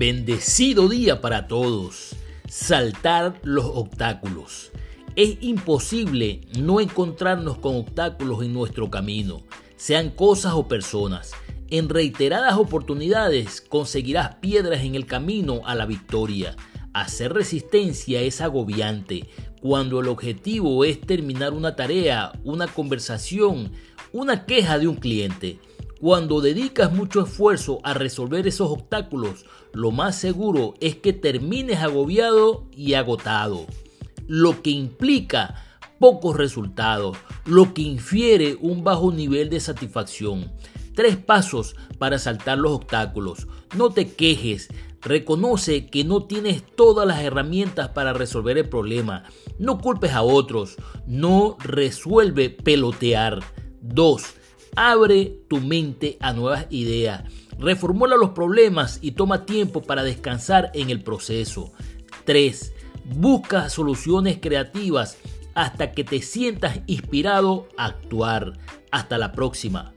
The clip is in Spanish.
Bendecido día para todos. Saltar los obstáculos. Es imposible no encontrarnos con obstáculos en nuestro camino, sean cosas o personas. En reiteradas oportunidades conseguirás piedras en el camino a la victoria. Hacer resistencia es agobiante cuando el objetivo es terminar una tarea, una conversación, una queja de un cliente. Cuando dedicas mucho esfuerzo a resolver esos obstáculos, lo más seguro es que termines agobiado y agotado, lo que implica pocos resultados, lo que infiere un bajo nivel de satisfacción. Tres pasos para saltar los obstáculos. No te quejes, reconoce que no tienes todas las herramientas para resolver el problema. No culpes a otros, no resuelve pelotear. 2 Abre tu mente a nuevas ideas. Reformula los problemas y toma tiempo para descansar en el proceso. 3. Busca soluciones creativas hasta que te sientas inspirado a actuar. Hasta la próxima.